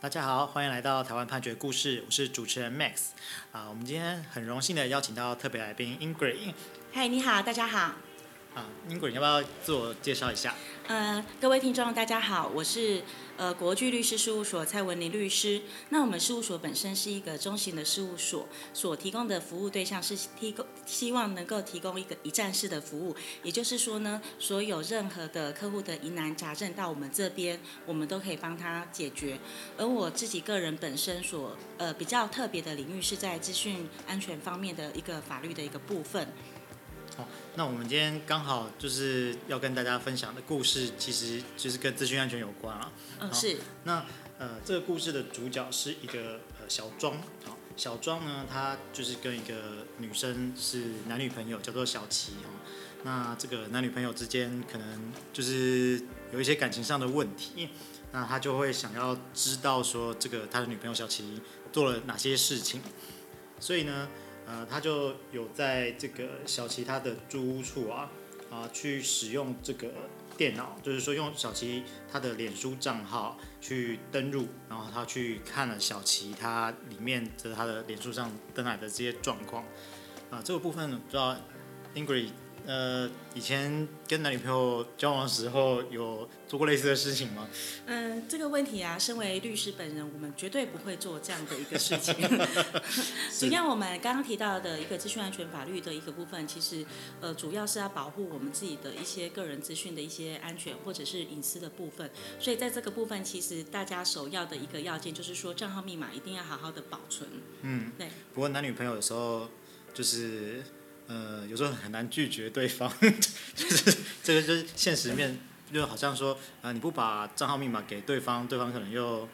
大家好，欢迎来到台湾判决故事，我是主持人 Max。啊，我们今天很荣幸的邀请到特别来宾 Ingrid。嗨，你好，大家好。啊，Ingrid，要不要自我介绍一下？呃，各位听众，大家好，我是呃国巨律师事务所蔡文妮律师。那我们事务所本身是一个中型的事务所，所提供的服务对象是提供希望能够提供一个一站式的服务，也就是说呢，所有任何的客户的疑难杂症到我们这边，我们都可以帮他解决。而我自己个人本身所呃比较特别的领域是在资讯安全方面的一个法律的一个部分。哦，那我们今天刚好就是要跟大家分享的故事，其实就是跟资讯安全有关啊。嗯，是。那呃，这个故事的主角是一个呃小庄，好，小庄呢，他就是跟一个女生是男女朋友，叫做小琪哈。那这个男女朋友之间可能就是有一些感情上的问题，那他就会想要知道说这个他的女朋友小琪做了哪些事情，所以呢。呃，他就有在这个小琪他的住屋处啊，啊，去使用这个电脑，就是说用小琪他的脸书账号去登录，然后他去看了小琪他里面的他的脸书上登来的这些状况，啊，这个部分不知道 Ingrid。呃，以前跟男女朋友交往的时候，有做过类似的事情吗？嗯、呃，这个问题啊，身为律师本人，我们绝对不会做这样的一个事情。主要我们刚刚提到的一个资讯安全法律的一个部分，其实呃，主要是要保护我们自己的一些个人资讯的一些安全或者是隐私的部分。所以在这个部分，其实大家首要的一个要件就是说，账号密码一定要好好的保存。嗯，对。不过男女朋友的时候，就是。呃，有时候很难拒绝对方，就是这个就是现实面，就好像说，呃，你不把账号密码给对方，对方可能又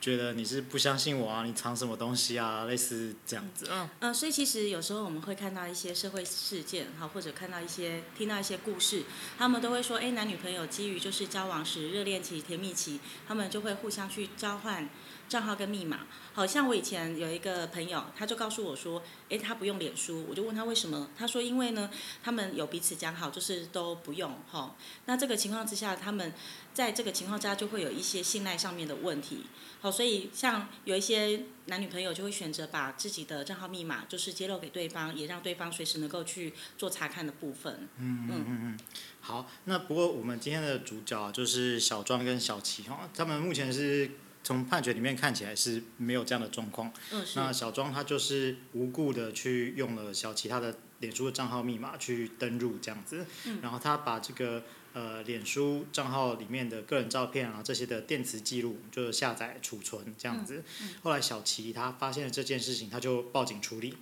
觉得你是不相信我啊，你藏什么东西啊，类似这样子。嗯，呃，所以其实有时候我们会看到一些社会事件，哈，或者看到一些听到一些故事，他们都会说，哎，男女朋友基于就是交往时热恋期、甜蜜期，他们就会互相去交换。账号跟密码，好像我以前有一个朋友，他就告诉我说，诶，他不用脸书，我就问他为什么，他说因为呢，他们有彼此讲好，就是都不用哈。那这个情况之下，他们在这个情况之下就会有一些信赖上面的问题，好，所以像有一些男女朋友就会选择把自己的账号密码就是揭露给对方，也让对方随时能够去做查看的部分。嗯嗯嗯嗯，好，那不过我们今天的主角就是小庄跟小琪哈，他们目前是。从判决里面看起来是没有这样的状况。嗯，那小庄他就是无故的去用了小琪他的脸书的账号密码去登入这样子，嗯，然后他把这个呃脸书账号里面的个人照片啊这些的电磁记录就是下载储存这样子。后来小琪他发现了这件事情，他就报警处理。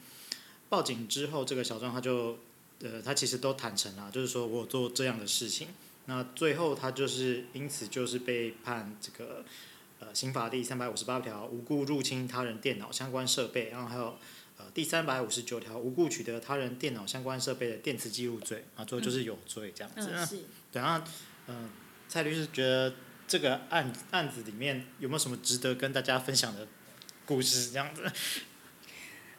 报警之后，这个小庄他就呃他其实都坦诚了，就是说我有做这样的事情。那最后他就是因此就是被判这个。呃，刑法第三百五十八条无故入侵他人电脑相关设备，然后还有呃第三百五十九条无故取得他人电脑相关设备的电磁记录罪，啊，最后就是有罪这样子。嗯，是。对啊，嗯、呃，蔡律师觉得这个案案子里面有没有什么值得跟大家分享的故事这样子？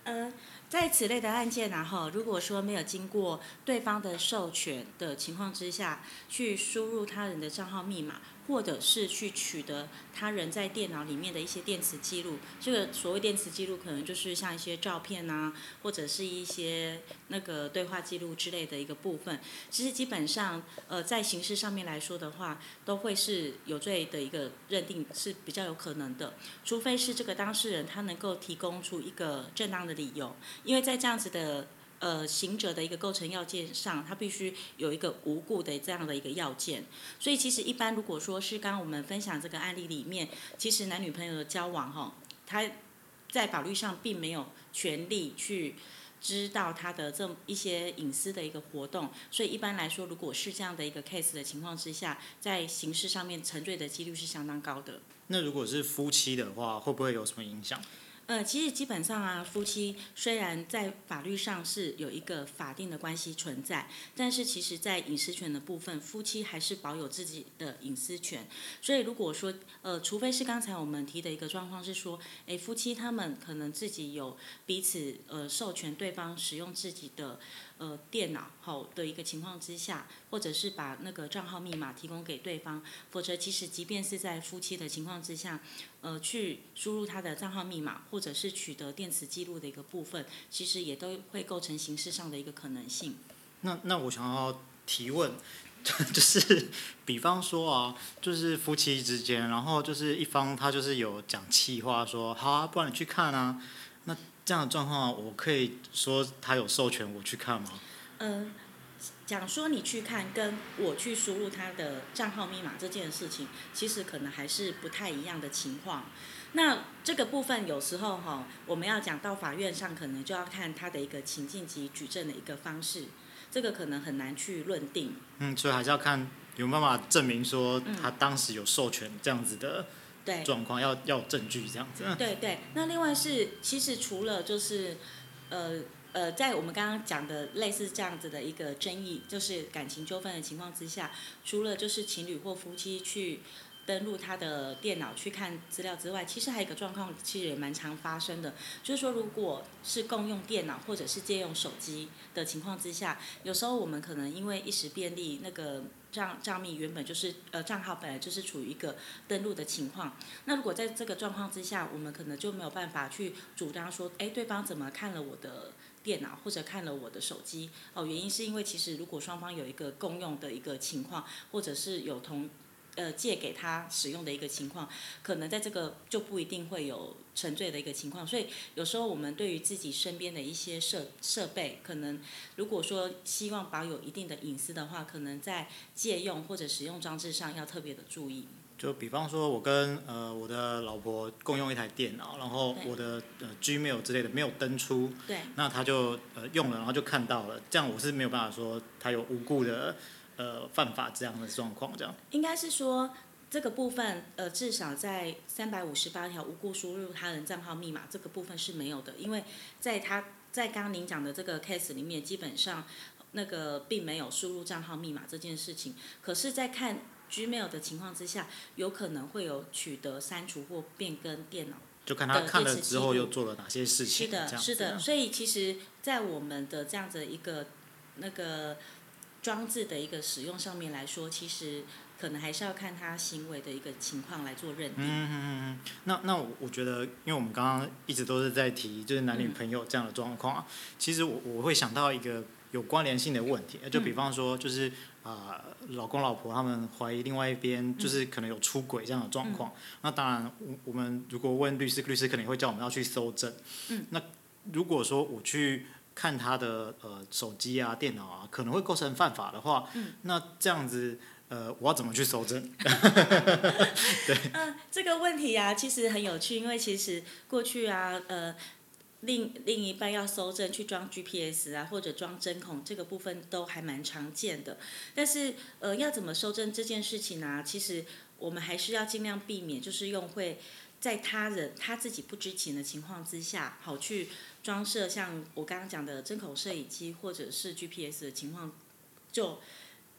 呃，在此类的案件然后如果说没有经过对方的授权的情况之下去输入他人的账号密码。或者是去取得他人在电脑里面的一些电磁记录，这个所谓电磁记录，可能就是像一些照片啊，或者是一些那个对话记录之类的一个部分。其实基本上，呃，在形式上面来说的话，都会是有罪的一个认定是比较有可能的，除非是这个当事人他能够提供出一个正当的理由，因为在这样子的。呃，行者的一个构成要件上，他必须有一个无故的这样的一个要件。所以其实一般如果说是刚刚我们分享这个案例里面，其实男女朋友的交往哈，他在法律上并没有权利去知道他的这一些隐私的一个活动。所以一般来说，如果是这样的一个 case 的情况之下，在刑事上面沉罪的几率是相当高的。那如果是夫妻的话，会不会有什么影响？呃，其实基本上啊，夫妻虽然在法律上是有一个法定的关系存在，但是其实在隐私权的部分，夫妻还是保有自己的隐私权。所以如果说，呃，除非是刚才我们提的一个状况是说，哎，夫妻他们可能自己有彼此呃授权对方使用自己的呃电脑好的一个情况之下，或者是把那个账号密码提供给对方，否则其实即便是在夫妻的情况之下，呃，去输入他的账号密码，或者是取得电磁记录的一个部分，其实也都会构成形式上的一个可能性。那那我想要提问。就是，比方说啊，就是夫妻之间，然后就是一方他就是有讲气话说，好啊，不然你去看啊。那这样的状况，我可以说他有授权我去看吗？嗯，讲说你去看，跟我去输入他的账号密码这件事情，其实可能还是不太一样的情况。那这个部分有时候哈，我们要讲到法院上，可能就要看他的一个情境及举证的一个方式。这个可能很难去论定。嗯，所以还是要看有没有办法证明说他当时有授权这样子的对状况，嗯、要要有证据这样子。对对，那另外是其实除了就是呃呃，在我们刚刚讲的类似这样子的一个争议，就是感情纠纷的情况之下，除了就是情侣或夫妻去。登录他的电脑去看资料之外，其实还有一个状况，其实也蛮常发生的，就是说，如果是共用电脑或者是借用手机的情况之下，有时候我们可能因为一时便利，那个账账密原本就是呃账号本来就是处于一个登录的情况，那如果在这个状况之下，我们可能就没有办法去主张说，哎，对方怎么看了我的电脑或者看了我的手机？哦，原因是因为其实如果双方有一个共用的一个情况，或者是有同。呃，借给他使用的一个情况，可能在这个就不一定会有沉醉的一个情况，所以有时候我们对于自己身边的一些设设备，可能如果说希望保有一定的隐私的话，可能在借用或者使用装置上要特别的注意。就比方说，我跟呃我的老婆共用一台电脑，然后我的呃 Gmail 之类的没有登出，对，那他就呃用了，然后就看到了，这样我是没有办法说他有无故的。呃，犯法这样的状况，这样应该是说这个部分，呃，至少在三百五十八条无故输入他人账号密码这个部分是没有的，因为在他在刚刚您讲的这个 case 里面，基本上那个并没有输入账号密码这件事情。可是，在看 Gmail 的情况之下，有可能会有取得、删除或变更电脑，就看他看了之后又做了哪些事情。是的，是的。所以，其实，在我们的这样子一个那个。装置的一个使用上面来说，其实可能还是要看他行为的一个情况来做认定。嗯嗯嗯。那那我我觉得，因为我们刚刚一直都是在提就是男女朋友这样的状况，嗯、其实我我会想到一个有关联性的问题，就比方说就是啊、呃，老公老婆他们怀疑另外一边就是可能有出轨这样的状况。嗯、那当然，我我们如果问律师，律师可能会叫我们要去搜证。嗯。那如果说我去。看他的呃手机啊、电脑啊，可能会构成犯法的话，嗯、那这样子呃，我要怎么去搜证？对。嗯、呃，这个问题啊，其实很有趣，因为其实过去啊，呃，另另一半要搜证去装 GPS 啊，或者装针孔，这个部分都还蛮常见的。但是呃，要怎么搜证这件事情呢、其实我们还是要尽量避免，就是用会在他人他自己不知情的情况之下，好去。装设像我刚刚讲的针孔摄影机或者是 GPS 的情况，就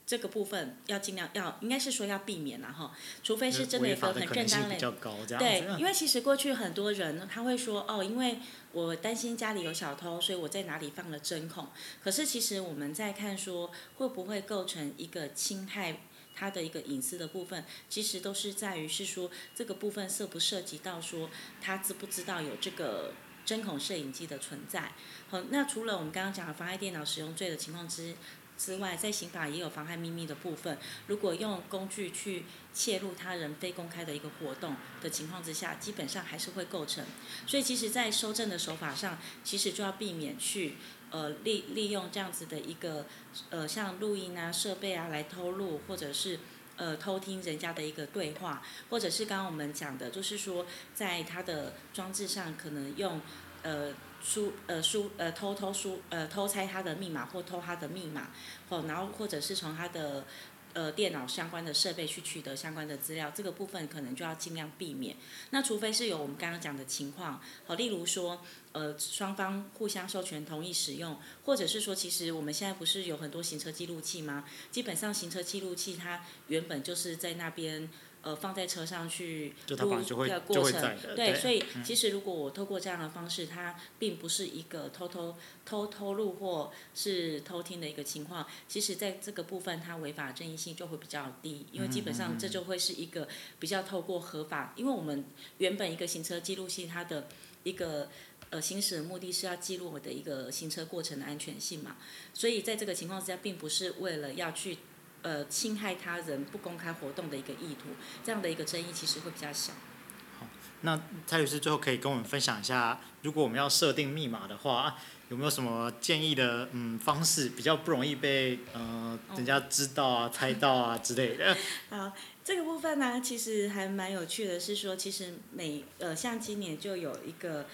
这个部分要尽量要应该是说要避免了哈，除非是真的有个很正当的。对，因为其实过去很多人他会说哦，因为我担心家里有小偷，所以我在哪里放了针孔。可是其实我们在看说会不会构成一个侵害他的一个隐私的部分，其实都是在于是说这个部分涉不涉及到说他知不知道有这个。针孔摄影机的存在，好，那除了我们刚刚讲的妨碍电脑使用罪的情况之之外，在刑法也有妨害秘密的部分。如果用工具去窃录他人非公开的一个活动的情况之下，基本上还是会构成。所以，其实，在收证的手法上，其实就要避免去呃利利用这样子的一个呃像录音啊设备啊来偷录，或者是。呃，偷听人家的一个对话，或者是刚刚我们讲的，就是说，在他的装置上可能用呃输呃输呃偷偷输呃偷猜他的密码或偷他的密码，或然后或者是从他的。呃，电脑相关的设备去取得相关的资料，这个部分可能就要尽量避免。那除非是有我们刚刚讲的情况，好，例如说，呃，双方互相授权同意使用，或者是说，其实我们现在不是有很多行车记录器吗？基本上行车记录器它原本就是在那边呃，放在车上去录的过程，对，对，所以其实如果我透过这样的方式，它并不是一个偷偷偷偷录或是偷听的一个情况，其实在这个部分它违法争议性就会比较低，因为基本上这就会是一个比较透过合法，因为我们原本一个行车记录器它的一个呃行驶的目的是要记录我的一个行车过程的安全性嘛，所以在这个情况之下，并不是为了要去。呃，侵害他人不公开活动的一个意图，这样的一个争议其实会比较小。好，那蔡律师最后可以跟我们分享一下，如果我们要设定密码的话，有没有什么建议的嗯方式，比较不容易被呃人家知道啊、猜到啊之类的？好，这个部分呢，其实还蛮有趣的，是说其实每呃像今年就有一个。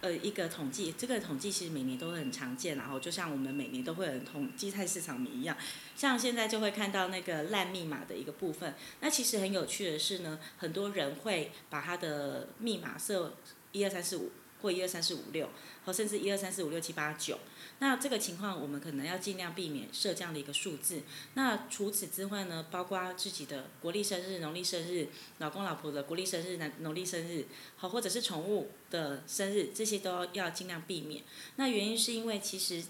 呃，一个统计，这个统计其实每年都会很常见，然后就像我们每年都会有统计菜市场名一样，像现在就会看到那个烂密码的一个部分。那其实很有趣的是呢，很多人会把他的密码设一二三四五或一二三四五六，或甚至一二三四五六七八九。那这个情况，我们可能要尽量避免设这样的一个数字。那除此之外呢，包括自己的国历生日、农历生日，老公老婆的国历生日、农农历生日，好，或者是宠物的生日，这些都要尽量避免。那原因是因为其实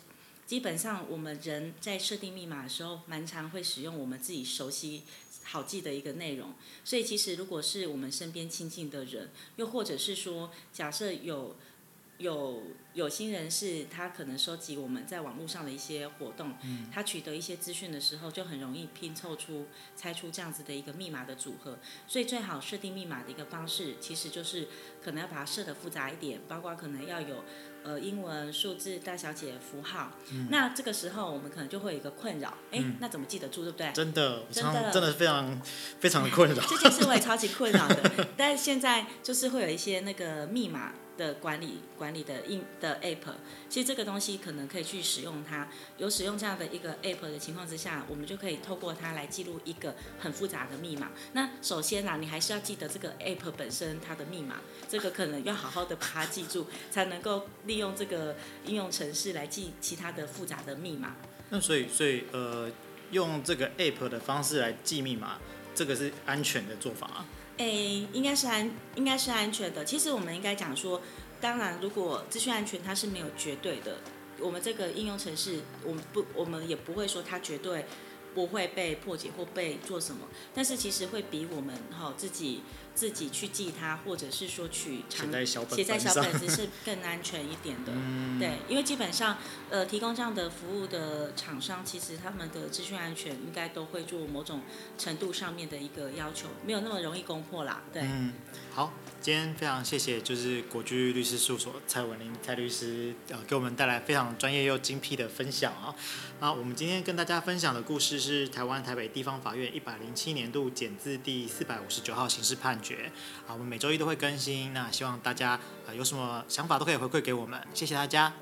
基本上我们人在设定密码的时候，蛮常会使用我们自己熟悉、好记的一个内容。所以其实如果是我们身边亲近的人，又或者是说假设有。有有心人士，他可能收集我们在网络上的一些活动，嗯，他取得一些资讯的时候，就很容易拼凑出、猜出这样子的一个密码的组合。所以最好设定密码的一个方式，其实就是可能要把它设的复杂一点，包括可能要有呃英文、数字、大小写、符号。嗯，那这个时候我们可能就会有一个困扰，哎，嗯，那怎么记得住，对不对？真的，真的，真的非常非常的困扰。这件事我也超级困扰的，但是现在就是会有一些那个密码。的管理管理的应的 app，其实这个东西可能可以去使用它。有使用这样的一个 app 的情况之下，我们就可以透过它来记录一个很复杂的密码。那首先呢，你还是要记得这个 app 本身它的密码，这个可能要好好的把它记住，才能够利用这个应用程式来记其他的复杂的密码。那所以所以呃，用这个 app 的方式来记密码，这个是安全的做法啊？诶，应该是安，应该是安全的。其实我们应该讲说，当然，如果资讯安全它是没有绝对的，我们这个应用程式，我们不，我们也不会说它绝对不会被破解或被做什么。但是其实会比我们哈自己。自己去记它，或者是说去写在小本写在小本子是更安全一点的。嗯、对，因为基本上，呃，提供这样的服务的厂商，其实他们的资讯安全应该都会做某种程度上面的一个要求，没有那么容易攻破啦。对。嗯，好，今天非常谢谢，就是国居律师事务所蔡文林蔡律师，呃，给我们带来非常专业又精辟的分享啊。那，我们今天跟大家分享的故事是台湾台北地方法院一百零七年度简字第四百五十九号刑事判决。啊，我们每周一都会更新。那希望大家啊有什么想法都可以回馈给我们，谢谢大家。